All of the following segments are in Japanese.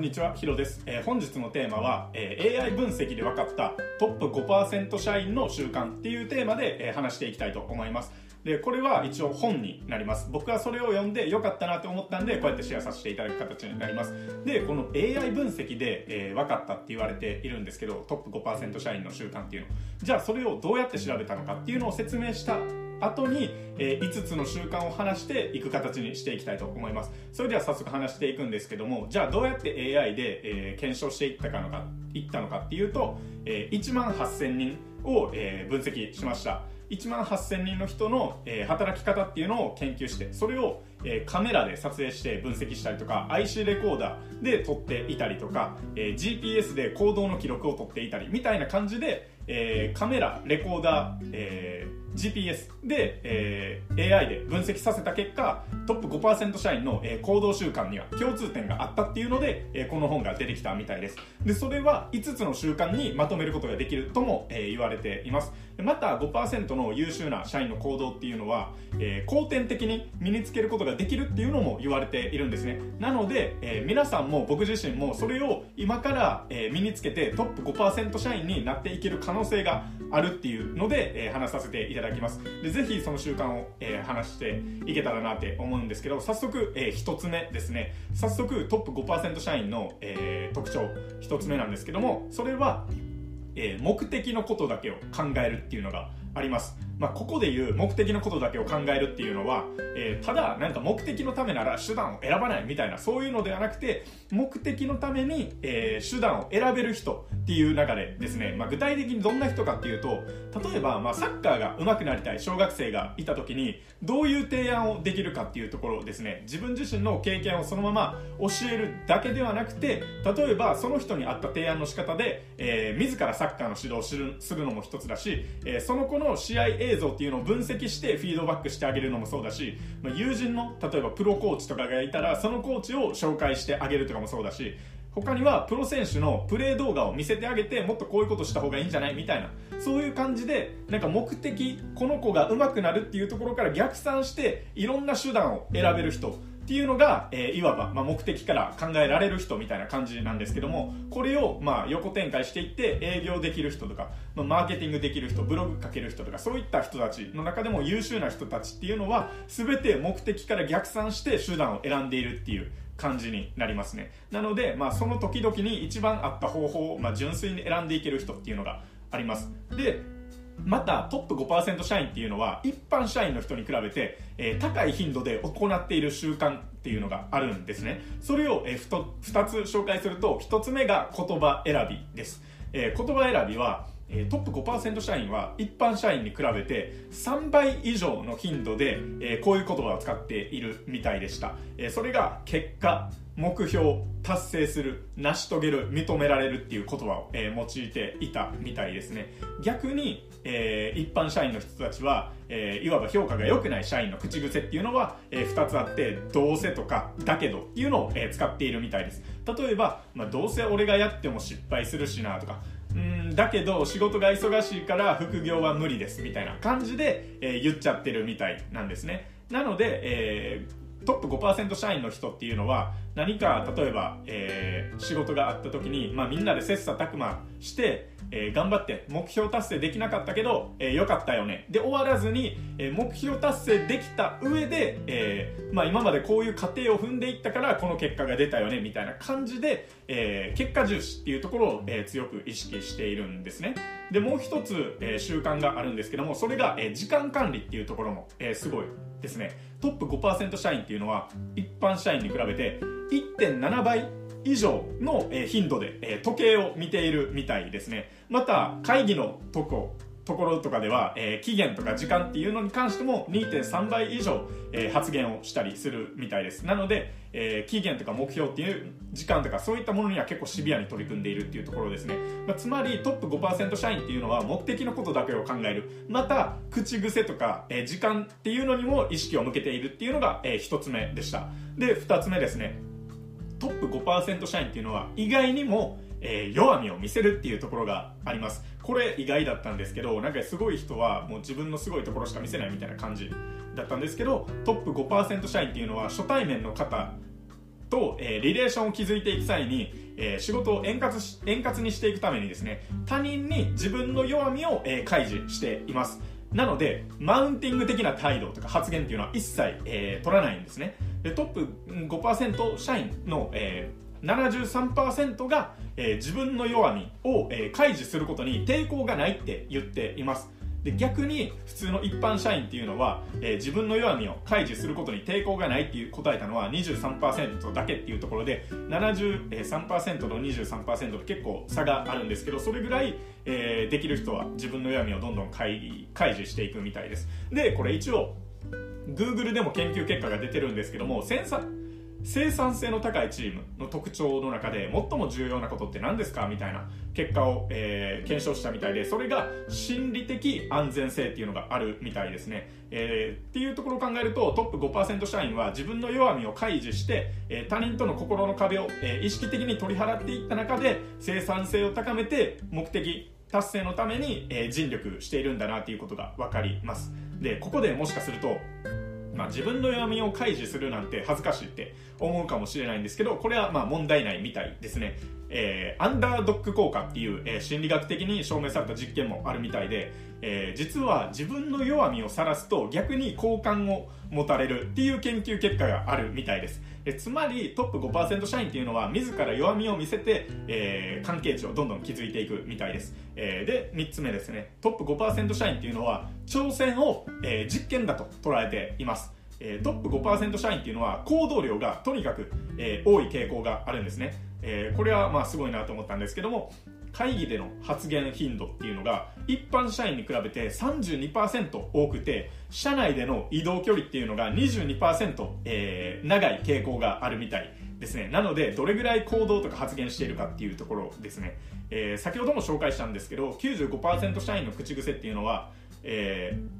んにちは、ヒロです。えー本日のテーマは、えー AI 分析で分かったトップ5%社員の習慣っていうテーマで、えー話していきたいと思います。で、これは一応本になります。僕はそれを読んで良かったなって思ったんで、こうやってシェアさせていただく形になります。で、この AI 分析で、えー分かったって言われているんですけど、トップ5%社員の習慣っていうの。じゃあそれをどうやって調べたのかっていうのを説明した後に、えー5つの習慣を話していく形にしていきたいと思います。それでは早速話していくんですけどもじゃあどうやって AI で、えー検証していったかのかいったのかっていうと、えー1万8000人を、えー分析しました。1万8000人の人の、えー働き方っていうのを研究してそれを、えーカメラで撮影して分析したりとか IC レコーダーで撮っていたりとか、えー GPS で行動の記録を撮っていたりみたいな感じで、えーカメラレコーダー、えー GPS で、えー AI で分析させた結果トップ5%社員の、えー行動習慣には共通点があったっていうので、えーこの本が出てきたみたいです。でそれは5つの習慣にまとめることができるとも、えー言われています。また5%の優秀な社員の行動っていうのは、えー後天的に身につけることができるっていうのも言われているんですね。なので、えー皆さんも僕自身もそれを今から、えー身につけてトップ5%社員になっていける可可能性があるっていうので、えー話させていただきます。でぜひその習慣を、えー話していけたらなって思うんですけど早速、え1つ目ですね。早速トップ5%社員の、えー特徴1つ目なんですけどもそれはえ目的のことだけを考えるっていうのがあります、まあ、ここで言う目的のことだけを考えるっていうのは、えーただなんか目的のためなら手段を選ばないみたいなそういうのではなくて目的のために、えー手段を選べる人っていう流れですね、まあ、具体的にどんな人かっていうと例えば、まあ、サッカーが上手くなりたい小学生がいた時にどういう提案をできるかっていうところですね。自分自身の経験をそのまま教えるだけではなくて例えばその人に合った提案の仕方で、えー自らサッカーの指導をするするのも一つだし、えーその子の試合映像っていうのを分析してフィードバックしてあげるのもそうだし、まあ、友人の例えばプロコーチとかがいたらそのコーチを紹介してあげるとかもそうだし他にはプロ選手のプレー動画を見せてあげてもっとこういうことした方がいいんじゃない？みたいな。そういう感じでなんか目的この子が上手くなるっていうところから逆算していろんな手段を選べる人。っていうのが、えーいわば、まあ、目的から考えられる人みたいな感じなんですけどもこれを、まあ、横展開していって営業できる人とか、まあ、マーケティングできる人ブログ書ける人とかそういった人たちの中でも優秀な人たちっていうのは全て目的から逆算して手段を選んでいるっていう感じになりますね。なので、まあ、その時々に一番合った方法を、まあ、純粋に選んでいける人っていうのがあります。でまたトップ5%社員っていうのは一般社員の人に比べて、えー高い頻度で行っている習慣っていうのがあるんですね。それを、えーふと2つ紹介すると1つ目が言葉選びです、えー言葉選びはトップ5%社員は一般社員に比べて3倍以上の頻度で、えこういう言葉を使っているみたいでした、えそれが結果目標達成する成し遂げる認められるっていう言葉を、え用いていたみたいですね。逆に、えー一般社員の人たちは、えーいわば評価が良くない社員の口癖っていうのは、え2つあってどうせとかだけどっていうのを、えー使っているみたいです。例えば、まあ、どうせ俺がやっても失敗するしなとかうんだけど仕事が忙しいから副業は無理ですみたいな感じで、えー言っちゃってるみたいなんですね。なので、えートップ5%社員の人っていうのは何か例えば、えー仕事があった時に、まあ、みんなで切磋琢磨して、えー頑張って目標達成できなかったけど、えーよかったよね。で終わらずに、えー目標達成できた上で、えーまあ、今までこういう過程を踏んでいったからこの結果が出たよねみたいな感じで、えー結果重視っていうところを、えー強く意識しているんですね。でもう一つ、えー習慣があるんですけどもそれが、えー時間管理っていうところも、えーすごいですね。トップ5%社員っていうのは一般社員に比べて1.7倍以上のえ頻度で時計を見ているみたいですね。また会議のとこところとかでは、えー期限とか時間っていうのに関しても2.3倍以上、えー発言をしたりするみたいです。なので、えー期限とか目標っていう時間とかそういったものには結構シビアに取り組んでいるっていうところですね、まあ、つまりトップ5%社員っていうのは目的のことだけを考える。また口癖とか、え時間っていうのにも意識を向けているっていうのが、え1つ目でした。で2つ目ですね。トップ5%社員っていうのは意外にも、えー弱みを見せるっていうところがあります。これ意外だったんですけどなんかすごい人はもう自分のすごいところしか見せないみたいな感じだったんですけどトップ5%社員っていうのは初対面の方と、えー、リレーションを築いていく際に、えー、仕事を円滑し円滑にしていくためにですね他人に自分の弱みを、えー、開示しています。なのでマウンティング的な態度とか発言っていうのは一切、えー、取らないんですね。でトップ5%社員の、えー、73%が、えー、自分の弱みを、えー、開示することに抵抗がないって言っています。で逆に普通の一般社員っていうのは、えー、自分の弱みを開示することに抵抗がないっていう答えたのは23%だけっていうところで73%と23%と結構差があるんですけどそれぐらい、えー、できる人は自分の弱みをどんどん開開示していくみたいです。でこれ一応 Google でも研究結果が出てるんですけどもセンサ生産性の高いチームの特徴の中で最も重要なことって何ですかみたいな結果を、えー、検証したみたいでそれが心理的安全性っていうのがあるみたいですね、えー、っていうところを考えるとトップ5%社員は自分の弱みを開示して、えー、他人との心の壁を、え意識的に取り払っていった中で生産性を高めて目的達成のために、え尽力しているんだなっていうことが分かります。でここでもしかするとまあ、自分の弱みを開示するなんて恥ずかしいって思うかもしれないんですけどこれはま問題ないみたいですね、えー、アンダードック効果っていう、えー、心理学的に証明された実験もあるみたいで、えー、実は自分の弱みを晒すと逆に好感を持たれるっていう研究結果があるみたいです。えつまりトップ5%社員っていうのは自ら弱みを見せて、えー、関係値をどんどん築いていくみたいです、えー、で3つ目ですね。トップ5%社員っていうのは挑戦を、えー、実験だと捉えています。え、トップ5%社員っていうのは行動量がとにかく、えー、多い傾向があるんですね、えー、これはまあすごいなと思ったんですけども会議での発言頻度っていうのが一般社員に比べて32%多くて社内での移動距離っていうのが22%、えー、長い傾向があるみたいですね。なのでどれぐらい行動とか発言しているかっていうところですね、えー、先ほども紹介したんですけど95%社員の口癖っていうのは、えー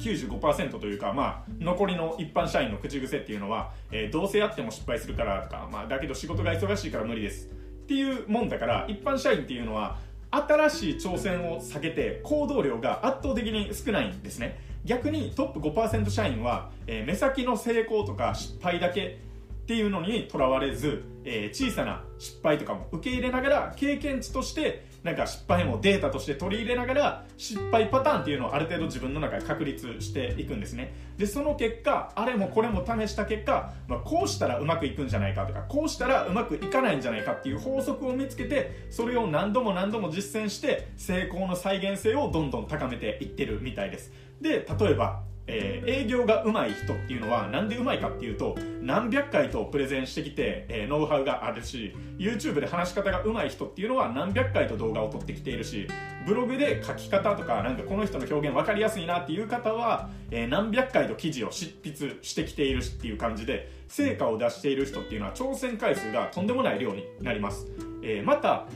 95%というか、まあ、残りの一般社員の口癖っていうのは、えー、どうせやっても失敗するからとか、まあ、だけど仕事が忙しいから無理です。っていうもんだから一般社員っていうのは新しい挑戦を避けて行動量が圧倒的に少ないんですね。逆にトップ5%社員は、えー、目先の成功とか失敗だけっていうのにとらわれず、えー、小さな失敗とかも受け入れながら経験値としてなんか失敗もデータとして取り入れながら失敗パターンっていうのをある程度自分の中で確立していくんですね。でその結果あれもこれも試した結果、まあ、こうしたらうまくいくんじゃないかとかこうしたらうまくいかないんじゃないかっていう法則を見つけてそれを何度も何度も実践して成功の再現性をどんどん高めていってるみたいです。で例えばえー、営業が上手い人っていうのはなんで上手いかっていうと何百回とプレゼンしてきて、えー、ノウハウがあるし YouTube で話し方が上手い人っていうのは何百回と動画を撮ってきているしブログで書き方とかなんかこの人の表現分かりやすいなっていう方は、えー、何百回と記事を執筆してきているしっていう感じで成果を出している人っていうのは挑戦回数がとんでもない量になります、えまた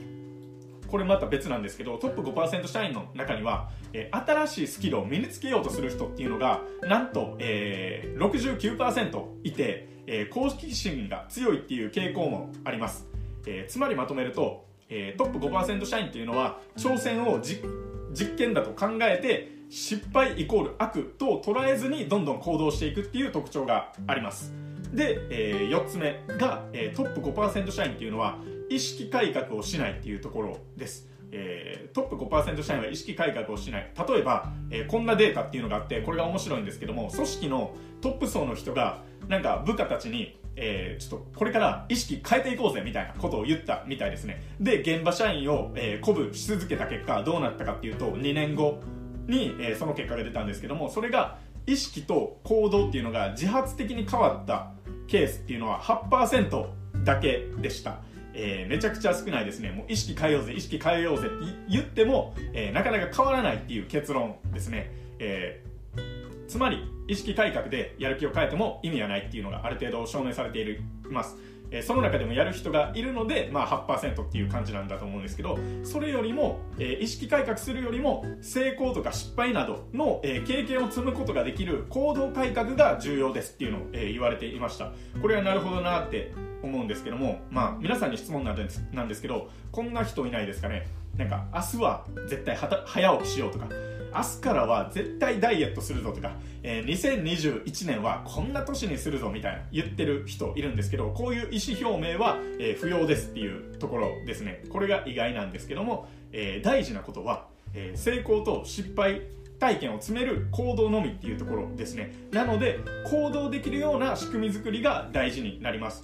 これまた別なんですけどトップ5%社員の中には、えー、新しいスキルを身につけようとする人っていうのがなんと、えー、69%いて、えー、公式心が強いっていう傾向もあります、えー、つまりまとめると、えー、トップ5%社員っていうのは挑戦を実験だと考えて失敗イコール悪と捉えずにどんどん行動していくっていう特徴があります。で、えー、4つ目が、えー、トップ5%社員っていうのは意識改革をしないっていうところです。えー、トップ5%社員は意識改革をしない。例えば、えー、こんなデータっていうのがあってこれが面白いんですけども組織のトップ層の人がなんか部下たちに、えー、ちょっとこれから意識変えていこうぜみたいなことを言ったみたいですね。で現場社員を、えー、鼓舞し続けた結果どうなったかっていうと2年後に、えー、その結果が出たんですけどもそれが意識と行動っていうのが自発的に変わったケースっていうのは8%だけでした。えー、めちゃくちゃ少ないですね。もう意識変えようぜ、意識変えようぜって言っても、えー、なかなか変わらないっていう結論ですね。えー、つまり、意識改革でやる気を変えても意味はないっていうのがある程度証明されています。えその中でもやる人がいるので、まあ、8%っていう感じなんだと思うんですけどそれよりも、え意識改革するよりも成功とか失敗などの、え経験を積むことができる行動改革が重要ですっていうのを、え言われていました。これはなるほどなって思うんですけども、まあ、皆さんに質問なんですなんですけどこんな人いないですかね。なんか明日は絶対早起きしようとか明日からは絶対ダイエットするぞとか、えー、2021年はこんな年にするぞみたいな言ってる人いるんですけど、こういう意思表明は、えー、不要ですっていうところですね。これが意外なんですけども、えー、大事なことは、えー、成功と失敗体験を詰める行動のみっていうところですね。なので、行動できるような仕組み作りが大事になります。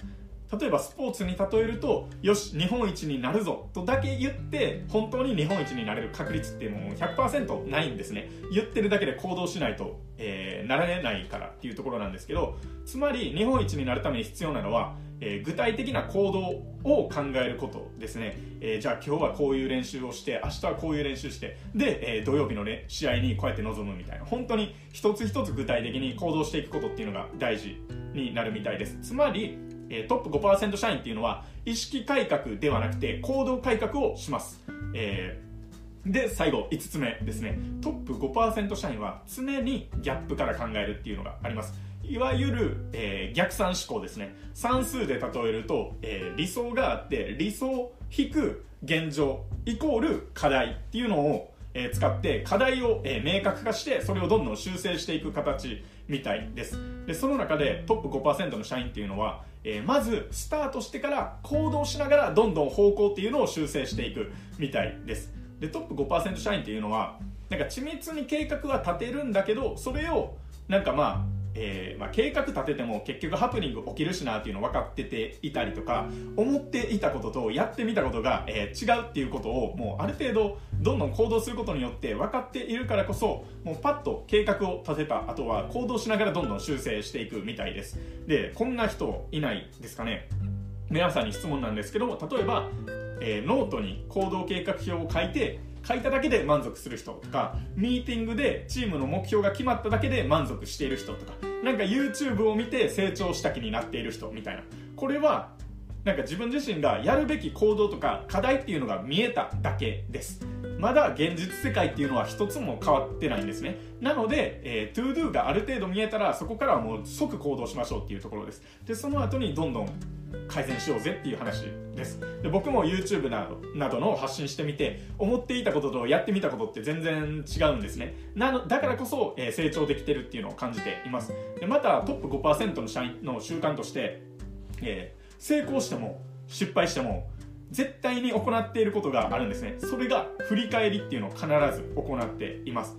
例えばスポーツに例えるとよし日本一になるぞとだけ言って本当に日本一になれる確率っていうのも100%ないんですね言ってるだけで行動しないと、えー、なられないからっていうところなんですけどつまり日本一になるために必要なのは、えー、具体的な行動を考えることですね、えー、じゃあ今日はこういう練習をして明日はこういう練習してで、え土曜日の、ね、試合にこうやって臨むみたいな。本当に一つ一つ具体的に行動していくことっていうのが大事になるみたいです。つまりえトップ5%社員っていうのは意識改革ではなくて行動改革をします、え、で最後5つ目ですね。トップ5%社員は常にギャップから考えるっていうのがあります。いわゆる、えー、逆算思考ですね。算数で例えると、えー、理想があって理想引く現状イコール課題っていうのをえ使って課題を、え明確化してそれをどんどん修正していく形みたいです。でその中でトップ5%の社員っていうのは、え、まずスタートしてから行動しながらどんどん方向っていうのを修正していくみたいです。でトップ5%社員っていうのはなんか緻密に計画は立てるんだけどそれをなんかまあえー、まあ、計画立てても結局ハプニング起きるしなっていうの分かってていたりとか思っていたこととやってみたことが、えー、違うっていうことをもうある程度どんどん行動することによって分かっているからこそもうパッと計画を立てた後は行動しながらどんどん修正していくみたいです。でこんな人いないですかね。皆さんに質問なんですけども例えば、えー、ノートに行動計画表を書いて書いただけで満足する人とかミーティングでチームの目標が決まっただけで満足している人とかなんか YouTube を見て成長した気になっている人みたいな。これはなんか自分自身がやるべき行動とか課題っていうのが見えただけです。まだ現実世界っていうのは一つも変わってないんですね。なので、えー、 ToDo がある程度見えたらそこからはもう即行動しましょうっていうところです。でその後にどんどん改善しようぜっていう話です。で僕も YouTube などなどの発信してみて思っていたこととやってみたことって全然違うんですね。なのだからこそ、えー、成長できてるっていうのを感じています。でまたトップ5%の社員の習慣として、えー、成功しても失敗しても絶対に行っていることがあるんですね。それが振り返りっていうのを必ず行っています。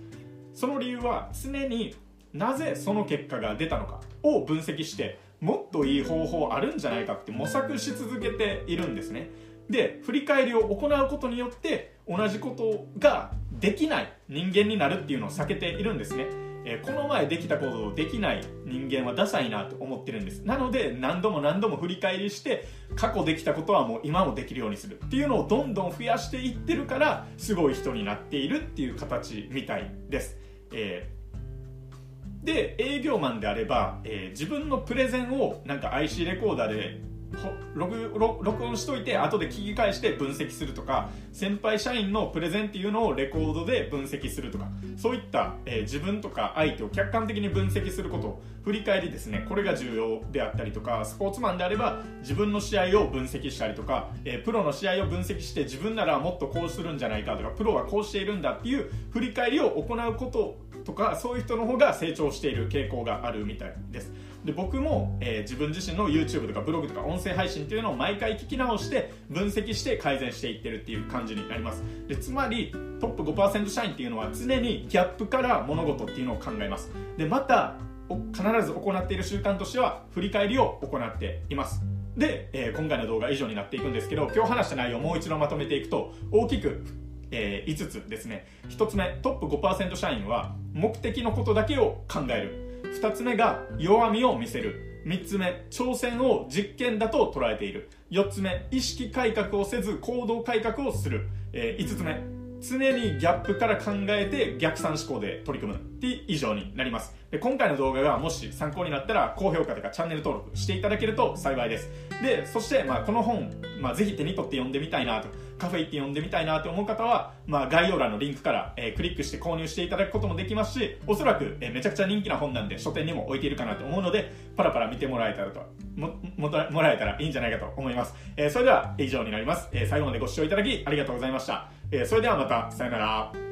その理由は常になぜその結果が出たのかを分析してもっといい方法あるんじゃないかって模索し続けているんですね。で振り返りを行うことによって同じことができない人間になるっていうのを避けているんですね。えー、この前できたことをできない人間はダサいなと思ってるんです。なので何度も何度も振り返りして過去できたことはもう今もできるようにするっていうのをどんどん増やしていってるからすごい人になっているっていう形みたいです、えー、で営業マンであれば、えー、自分のプレゼンをなんか IC レコーダーで録録音しといて後で聞き返して分析するとか先輩社員のプレゼンっていうのをレコードで分析するとかそういった、えー、自分とか相手を客観的に分析すること振り返りですねこれが重要であったりとかスポーツマンであれば自分の試合を分析したりとか、えー、プロの試合を分析して自分ならもっとこうするんじゃないかとかプロはこうしているんだっていう振り返りを行うこととかそういう人の方が成長している傾向があるみたいです。で僕も、えー、自分自身の YouTube とかブログとか音声配信っていうのを毎回聞き直して分析して改善していってるっていう感じになります。でつまりトップ5%社員っていうのは常にギャップから物事っていうのを考えます。でまた必ず行っている習慣としては振り返りを行っています。で、えー、今回の動画は以上になっていくんですけど今日話した内容をもう一度まとめていくと大きくえー、5つですね。1つ目トップ5%社員は目的のことだけを考える。2つ目が弱みを見せる。3つ目挑戦を実験だと捉えている。4つ目意識改革をせず行動改革をする、えー、5つ目常にギャップから考えて逆算思考で取り組むって以上になります。で今回の動画がもし参考になったら高評価とかチャンネル登録していただけると幸いです。でそして、まあ、この本、まあ、ぜひ手に取って読んでみたいなとカフェ行って読んでみたいなと思う方は、まあ、概要欄のリンクから、えー、クリックして購入していただくこともできますしおそらく、えー、めちゃくちゃ人気な本なんで書店にも置いているかなと思うのでパラパラ見てもらえたらともももらえたらいいんじゃないかと思います、えー、それでは以上になります、え最後までご視聴いただきありがとうございました。えー、それではまた、さよなら。